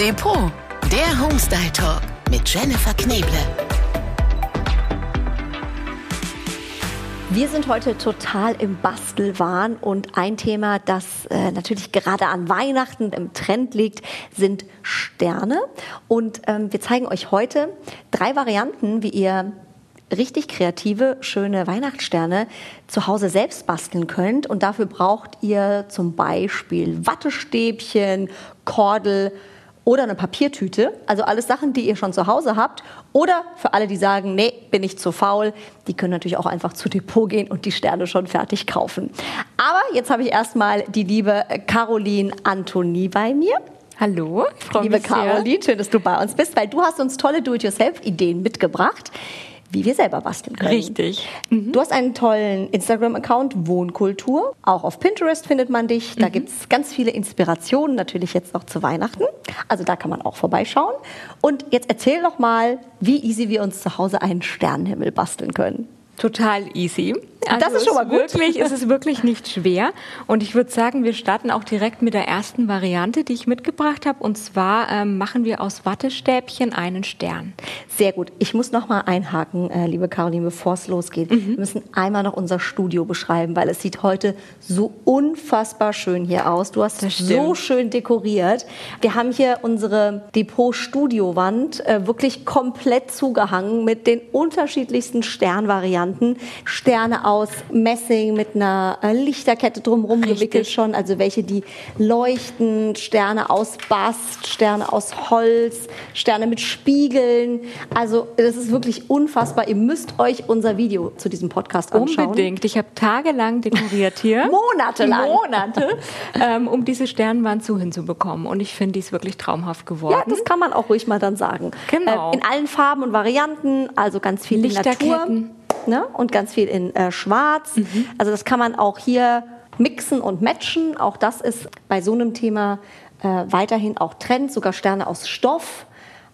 Depot, der Homestyle Talk mit Jennifer Kneble. Wir sind heute total im Bastelwahn und ein Thema, das äh, natürlich gerade an Weihnachten im Trend liegt, sind Sterne. Und ähm, wir zeigen euch heute drei Varianten, wie ihr richtig kreative, schöne Weihnachtssterne zu Hause selbst basteln könnt. Und dafür braucht ihr zum Beispiel Wattestäbchen, Kordel oder eine Papiertüte. Also alles Sachen, die ihr schon zu Hause habt. Oder für alle, die sagen, nee, bin ich zu faul, die können natürlich auch einfach zu Depot gehen und die Sterne schon fertig kaufen. Aber jetzt habe ich erstmal die liebe Caroline Antonie bei mir. Hallo, Liebe Caroline, schön, dass du bei uns bist, weil du hast uns tolle Do-it-yourself-Ideen mitgebracht wie wir selber basteln können. Richtig. Mhm. Du hast einen tollen Instagram-Account, Wohnkultur. Auch auf Pinterest findet man dich. Da mhm. gibt es ganz viele Inspirationen, natürlich jetzt noch zu Weihnachten. Also da kann man auch vorbeischauen. Und jetzt erzähl doch mal, wie easy wir uns zu Hause einen Sternenhimmel basteln können. Total easy. Also das ist schon mal gut. Wirklich, es ist wirklich nicht schwer. Und ich würde sagen, wir starten auch direkt mit der ersten Variante, die ich mitgebracht habe. Und zwar ähm, machen wir aus Wattestäbchen einen Stern. Sehr gut. Ich muss noch mal einhaken, äh, liebe Caroline, bevor es losgeht. Mhm. Wir müssen einmal noch unser Studio beschreiben, weil es sieht heute so unfassbar schön hier aus. Du hast so schön dekoriert. Wir haben hier unsere Depot-Studio-Wand äh, wirklich komplett zugehangen mit den unterschiedlichsten Sternvarianten. Sterne aus Messing mit einer äh, Lichterkette drumherum gewickelt schon, also welche, die leuchten, Sterne aus Bast, Sterne aus Holz, Sterne mit Spiegeln. Also das ist wirklich unfassbar. Ihr müsst euch unser Video zu diesem Podcast anschauen. Unbedingt. Ich habe tagelang dekoriert hier. Monatelang. Monate, ähm, um diese Sternwand zu hinzubekommen. Und ich finde, die ist wirklich traumhaft geworden. Ja, das kann man auch ruhig mal dann sagen. Genau. Äh, in allen Farben und Varianten, also ganz viel Lichterketten. Natur ne? und ganz viel in äh, Schwarz. Mhm. Also das kann man auch hier mixen und matchen. Auch das ist bei so einem Thema äh, weiterhin auch Trend, sogar Sterne aus Stoff.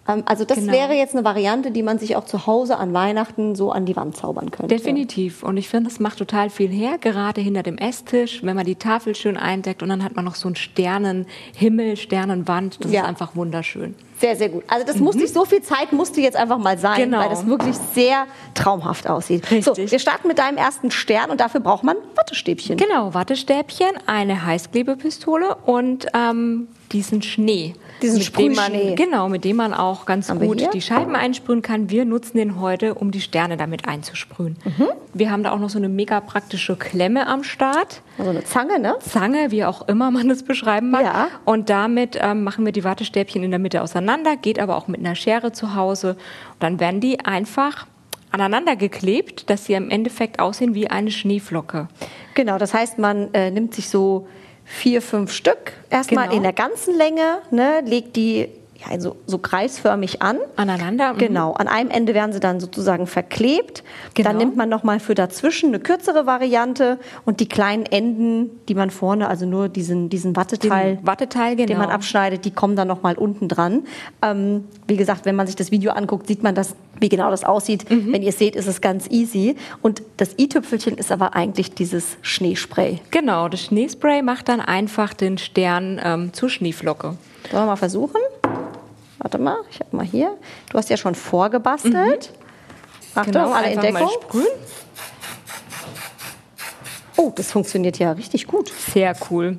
Ähm, also das genau. wäre jetzt eine Variante, die man sich auch zu Hause an Weihnachten so an die Wand zaubern könnte. Definitiv. Und ich finde, das macht total viel her, gerade hinter dem Esstisch, wenn man die Tafel schön eindeckt und dann hat man noch so einen Sternenhimmel, Sternenwand. Das ja. ist einfach wunderschön. Sehr, sehr gut. Also das mhm. musste ich, so viel Zeit musste jetzt einfach mal sein, genau. weil das wirklich sehr traumhaft aussieht. Richtig. So, wir starten mit deinem ersten Stern und dafür braucht man Wattestäbchen. Genau, Wattestäbchen, eine Heißklebepistole und ähm, diesen Schnee. Diesen Sprühschnee. Genau, mit dem man auch ganz haben gut die Scheiben einsprühen kann. Wir nutzen den heute, um die Sterne damit einzusprühen. Mhm. Wir haben da auch noch so eine mega praktische Klemme am Start. Also eine Zange, ne? Zange, wie auch immer man das beschreiben mag. Ja. Und damit ähm, machen wir die Wattestäbchen in der Mitte auseinander, geht aber auch mit einer Schere zu Hause. Und dann werden die einfach aneinander geklebt, dass sie im Endeffekt aussehen wie eine Schneeflocke. Genau, das heißt, man äh, nimmt sich so vier, fünf Stück erstmal genau. in der ganzen Länge, ne, legt die ja, so, so kreisförmig an. Aneinander? Mhm. Genau. An einem Ende werden sie dann sozusagen verklebt. Genau. Dann nimmt man nochmal für dazwischen eine kürzere Variante und die kleinen Enden, die man vorne, also nur diesen, diesen Watteteil, den Watteteil genau. den man abschneidet, die kommen dann nochmal unten dran. Ähm, wie gesagt, wenn man sich das Video anguckt, sieht man das, wie genau das aussieht. Mhm. Wenn ihr es seht, ist es ganz easy. Und das i-Tüpfelchen ist aber eigentlich dieses Schneespray. Genau, das Schneespray macht dann einfach den Stern ähm, zur Schneeflocke. Sollen wir mal versuchen? Warte mal, ich habe mal hier. Du hast ja schon vorgebastelt. Mhm. Achtung, genau, alle in Deckung. Oh, das funktioniert ja richtig gut. Sehr cool.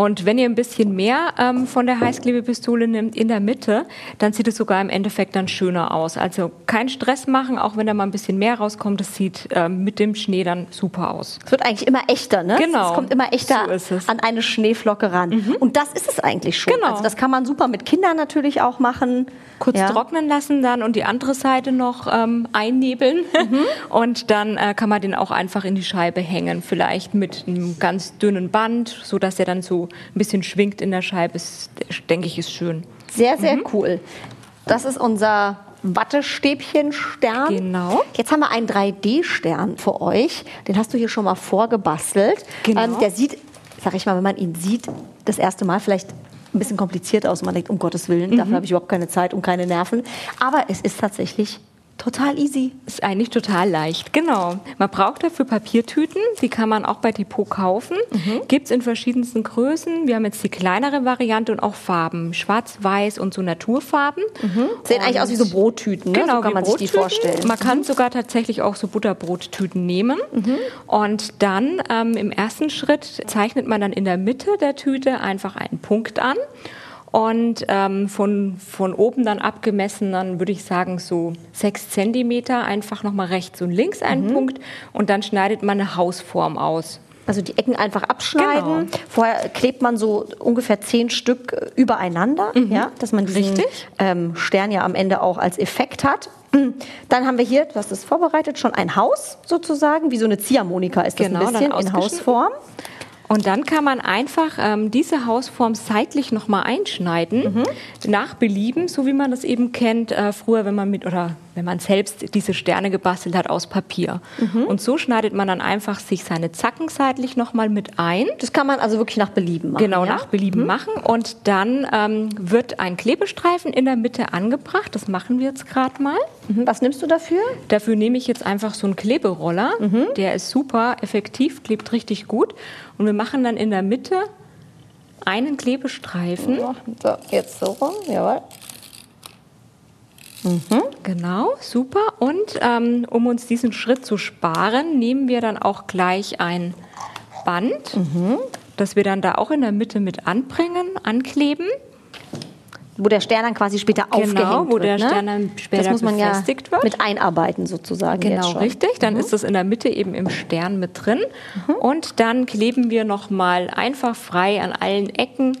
Und wenn ihr ein bisschen mehr ähm, von der Heißklebepistole nimmt in der Mitte, dann sieht es sogar im Endeffekt dann schöner aus. Also kein Stress machen, auch wenn da mal ein bisschen mehr rauskommt. Das sieht ähm, mit dem Schnee dann super aus. Es wird eigentlich immer echter, ne? Genau. Es kommt immer echter so an eine Schneeflocke ran. Mhm. Und das ist es eigentlich schon. Genau. Also das kann man super mit Kindern natürlich auch machen. Kurz ja. trocknen lassen dann und die andere Seite noch ähm, einnebeln. Mhm. Und dann äh, kann man den auch einfach in die Scheibe hängen. Vielleicht mit einem ganz dünnen Band, sodass er dann so ein bisschen schwingt in der Scheibe, ist, denke ich, ist schön. Sehr, sehr mhm. cool. Das ist unser Wattestäbchen-Stern. Genau. Jetzt haben wir einen 3D-Stern für euch. Den hast du hier schon mal vorgebastelt. Genau. Ähm, der sieht, sag ich mal, wenn man ihn sieht, das erste Mal vielleicht ein bisschen kompliziert aus. Man denkt, um Gottes Willen, mhm. dafür habe ich überhaupt keine Zeit und keine Nerven. Aber es ist tatsächlich Total easy. Ist eigentlich total leicht, genau. Man braucht dafür Papiertüten, die kann man auch bei Depot kaufen. Mhm. Gibt es in verschiedensten Größen. Wir haben jetzt die kleinere Variante und auch Farben. Schwarz, Weiß und so Naturfarben. Mhm. Sehen eigentlich aus wie so Brottüten, ne? Genau, so kann man sich die vorstellen. Man kann sogar tatsächlich auch so Butterbrottüten nehmen. Mhm. Und dann ähm, im ersten Schritt zeichnet man dann in der Mitte der Tüte einfach einen Punkt an und ähm, von, von oben dann abgemessen, dann würde ich sagen so sechs Zentimeter, einfach nochmal rechts und links einen mhm. Punkt und dann schneidet man eine Hausform aus. Also die Ecken einfach abschneiden. Genau. Vorher klebt man so ungefähr zehn Stück äh, übereinander, mhm. ja, dass man diesen ähm, Stern ja am Ende auch als Effekt hat. Dann haben wir hier, du hast es vorbereitet, schon ein Haus sozusagen, wie so eine Ziehharmonika ist das genau, ein bisschen in Hausform. Und dann kann man einfach ähm, diese Hausform seitlich nochmal einschneiden, mhm. nach Belieben, so wie man das eben kennt, äh, früher, wenn man mit, oder wenn man selbst diese Sterne gebastelt hat aus Papier. Mhm. Und so schneidet man dann einfach sich seine Zacken seitlich nochmal mit ein. Das kann man also wirklich nach Belieben machen. Genau, ja? nach Belieben mhm. machen. Und dann ähm, wird ein Klebestreifen in der Mitte angebracht. Das machen wir jetzt gerade mal. Mhm. Was nimmst du dafür? Dafür nehme ich jetzt einfach so einen Kleberoller. Mhm. Der ist super effektiv, klebt richtig gut. Und wir machen dann in der Mitte einen Klebestreifen. So, jetzt so rum, jawohl. Mhm. Genau, super. Und ähm, um uns diesen Schritt zu sparen, nehmen wir dann auch gleich ein Band, mhm. das wir dann da auch in der Mitte mit anbringen, ankleben wo der Stern dann quasi später genau, aufgehängt wo der wird, Stern dann später das muss man ja wird. mit einarbeiten sozusagen. Genau, richtig. Dann mhm. ist das in der Mitte eben im Stern mit drin. Mhm. Und dann kleben wir nochmal einfach frei an allen Ecken,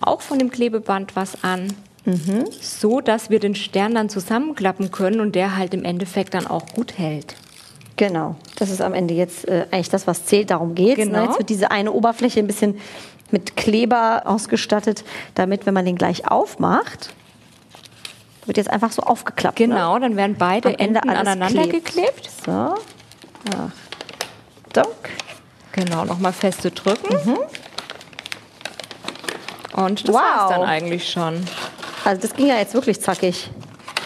auch von dem Klebeband was an. Mhm. So dass wir den Stern dann zusammenklappen können und der halt im Endeffekt dann auch gut hält. Genau, das ist am Ende jetzt äh, eigentlich das, was zählt. Darum geht es. Ne? Genau. Ne? Jetzt wird diese eine Oberfläche ein bisschen mit Kleber ausgestattet, damit, wenn man den gleich aufmacht, wird jetzt einfach so aufgeklappt. Ne? Genau, ne? dann werden beide Am Ende Enden aneinander klebt. geklebt. So. Donk. Genau, nochmal feste drücken. Mhm. Und das wow. war's dann eigentlich schon. Also das ging ja jetzt wirklich zackig.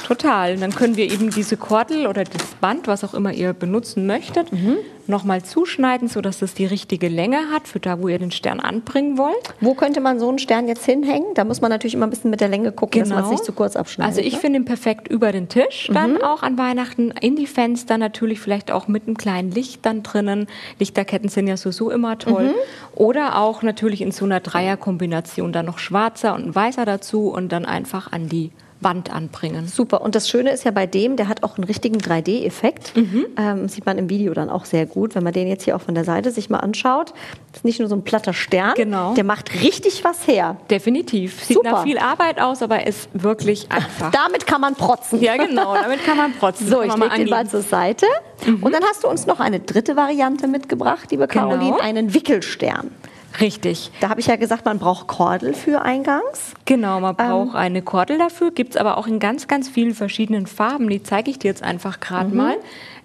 Total. Dann können wir eben diese Kordel oder das Band, was auch immer ihr benutzen möchtet, mhm. Nochmal zuschneiden, sodass es die richtige Länge hat für da, wo ihr den Stern anbringen wollt. Wo könnte man so einen Stern jetzt hinhängen? Da muss man natürlich immer ein bisschen mit der Länge gucken, genau. dass man es nicht zu kurz abschneidet. Also ich ne? finde ihn perfekt über den Tisch, dann mhm. auch an Weihnachten, in die Fenster natürlich vielleicht auch mit einem kleinen Licht dann drinnen. Lichterketten sind ja sowieso immer toll. Mhm. Oder auch natürlich in so einer Dreierkombination, dann noch schwarzer und ein weißer dazu und dann einfach an die Wand anbringen. Super. Und das Schöne ist ja bei dem, der hat auch einen richtigen 3D-Effekt. Mhm. Ähm, sieht man im Video dann auch sehr gut, wenn man den jetzt hier auch von der Seite sich mal anschaut. Das ist nicht nur so ein platter Stern, genau. der macht richtig was her. Definitiv. Sieht Super. nach viel Arbeit aus, aber ist wirklich einfach. damit kann man protzen. Ja, genau, damit kann man protzen. so, ich lege den mal zur Seite. Mhm. Und dann hast du uns noch eine dritte Variante mitgebracht, liebe genau. Caroline, einen Wickelstern. Richtig. Da habe ich ja gesagt, man braucht Kordel für eingangs. Genau, man ähm, braucht ähm, eine Kordel dafür. Gibt es aber auch in ganz, ganz vielen verschiedenen Farben. Die zeige ich dir jetzt einfach gerade mhm. mal.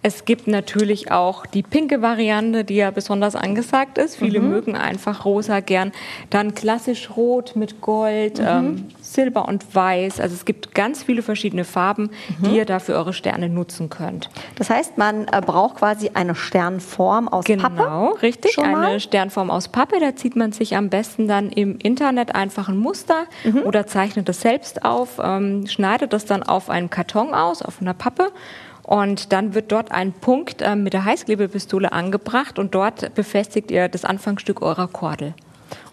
Es gibt natürlich auch die pinke Variante, die ja besonders angesagt ist. Viele mhm. mögen einfach rosa gern. Dann klassisch rot mit Gold, mhm. ähm, Silber und Weiß. Also es gibt ganz viele verschiedene Farben, mhm. die ihr da für eure Sterne nutzen könnt. Das heißt, man äh, braucht quasi eine Sternform aus genau, Pappe. Genau, richtig. Eine Sternform aus Pappe. Da zieht man sich am besten dann im Internet einfach ein Muster mhm. oder zeichnet es selbst auf, ähm, schneidet das dann auf einem Karton aus, auf einer Pappe und dann wird dort ein Punkt äh, mit der Heißklebepistole angebracht und dort befestigt ihr das Anfangsstück eurer Kordel.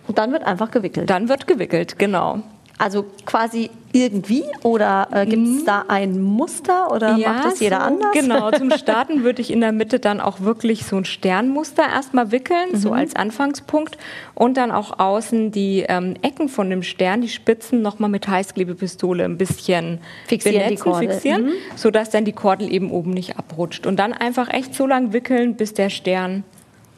Und dann wird einfach gewickelt. Dann wird gewickelt, genau. Also quasi irgendwie oder äh, gibt es mhm. da ein Muster oder ja, macht das jeder so, anders? Genau, zum Starten würde ich in der Mitte dann auch wirklich so ein Sternmuster erstmal wickeln, mhm. so als Anfangspunkt und dann auch außen die ähm, Ecken von dem Stern, die Spitzen nochmal mit Heißklebepistole ein bisschen fixieren, benetzen, die Kordel. fixieren, mhm. sodass dann die Kordel eben oben nicht abrutscht und dann einfach echt so lang wickeln, bis der Stern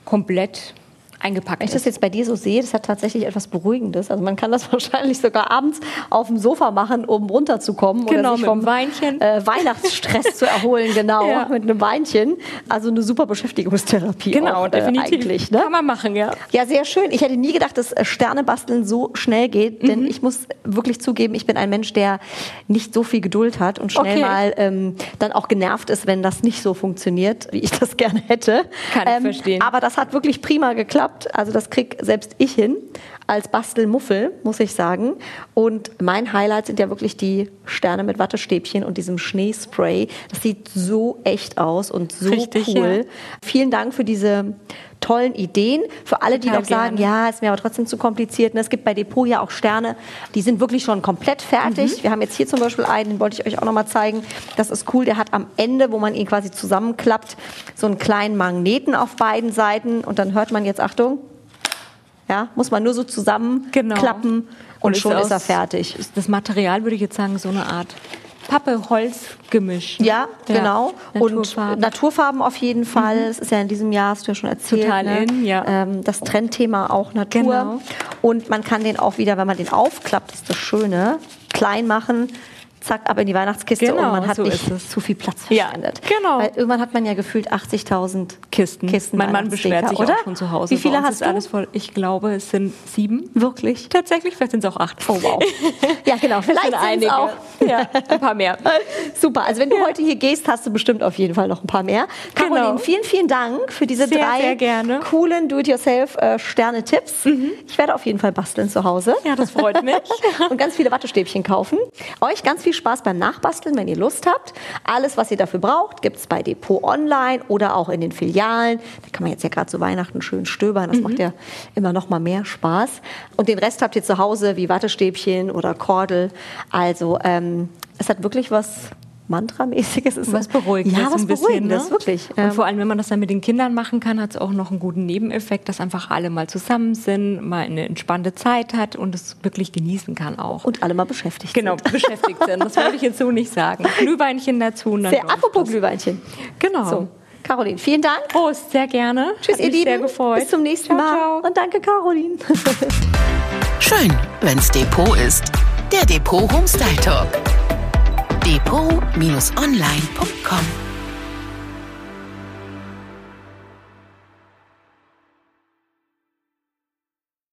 komplett eingepackt Wenn ich das jetzt bei dir so sehe, das hat tatsächlich etwas Beruhigendes. Also man kann das wahrscheinlich sogar abends auf dem Sofa machen, um runterzukommen Genau, oder sich vom Weinchen. Äh, Weihnachtsstress zu erholen, genau, Ja. mit einem Weinchen. Also eine super Beschäftigungstherapie Genau, auch, äh, definitiv. eigentlich. Ne? Kann man machen, ja. Ja, sehr schön. Ich hätte nie gedacht, dass äh, Sternebasteln so schnell geht, Mhm. denn ich muss wirklich zugeben, ich bin ein Mensch, der nicht so viel Geduld hat und schnell Okay. mal ähm, dann auch genervt ist, wenn das nicht so funktioniert, wie ich das gerne hätte. Kann ich ähm, verstehen. Aber das hat wirklich prima geklappt. Also das krieg selbst ich hin als Bastelmuffel, muss ich sagen. Und mein Highlight sind ja wirklich die Sterne mit Wattestäbchen und diesem Schneespray. Das sieht so echt aus und so Richtig, cool. Vielen Dank für diese tollen Ideen. Für alle, die Total noch sagen, gerne. ja, ist mir aber trotzdem zu kompliziert. Und es gibt bei Depot ja auch Sterne, die sind wirklich schon komplett fertig. Mhm. Wir haben jetzt hier zum Beispiel einen, den wollte ich euch auch noch mal zeigen. Das ist cool. Der hat am Ende, wo man ihn quasi zusammenklappt, so einen kleinen Magneten auf beiden Seiten. Und dann hört man jetzt, Achtung, ja, muss man nur so zusammenklappen und, schon ist er aus- fertig. ist Das Material würde ich jetzt sagen, so eine Art Pappe-Holz-Gemisch. ne? Ja, genau. Und Naturfarben. Naturfarben auf jeden Fall. Es ist ja in diesem Jahr, hast du ja schon erzählt. Total ne? in, ja. Ähm, das Trendthema auch Natur. Genau. Und man kann den auch wieder, wenn man den aufklappt, ist das Schöne, klein machen. Zack, ab in die Weihnachtskiste Genau, und man hat so nicht es. zu viel Platz Ja, verschwendet. genau. Weil irgendwann hat man ja gefühlt 80.000 Kisten. Kisten mein Mann beschwert sich oder? auch schon zu Hause. Wie viele hast du? Ich glaube, es sind sieben. Wirklich? Tatsächlich, vielleicht sind es auch acht. Oh wow. Ja, genau. Vielleicht sind einige. auch. Ja, ein paar mehr. Super. Also wenn du heute hier gehst, hast du bestimmt auf jeden Fall noch ein paar mehr. Caroline, Genau. vielen, vielen Dank für diese Sehr, drei sehr coolen Do-it-yourself-Sterne-Tipps. Ich werde auf jeden Fall basteln zu Hause. Ja, das freut mich. Und ganz viele Wattestäbchen kaufen. Euch ganz viel Spaß beim Nachbasteln, wenn ihr Lust habt. Alles, was ihr dafür braucht, gibt es bei Depot Online oder auch in den Filialen. Da kann man jetzt ja gerade zu Weihnachten schön stöbern. Das macht ja immer noch mal mehr Spaß. Und den Rest habt ihr zu Hause, wie Wattestäbchen oder Kordel. Also ähm, es hat wirklich was Mantramäßiges. Es ist Was Beruhigendes. Ja, was ein bisschen, Beruhigendes, ne? wirklich. Und Ähm, vor allem, wenn man das dann mit den Kindern machen kann, hat es auch noch einen guten Nebeneffekt, dass einfach alle mal zusammen sind, mal eine entspannte Zeit hat und es wirklich genießen kann auch. und alle mal beschäftigt genau, sind. beschäftigt sind. Das wollte ich jetzt so nicht sagen. Glühweinchen dazu. Und dann Sehr, apropos das. Glühweinchen. Genau. So, Caroline, vielen Dank. Prost, sehr gerne. Tschüss, Hat ihr Lieben. sehr gefreut. Bis zum nächsten Ciao, Mal. ciao. Und danke, Caroline. Schön, wenn's Depot ist. Der Depot Homestyle Talk. Depot-online.com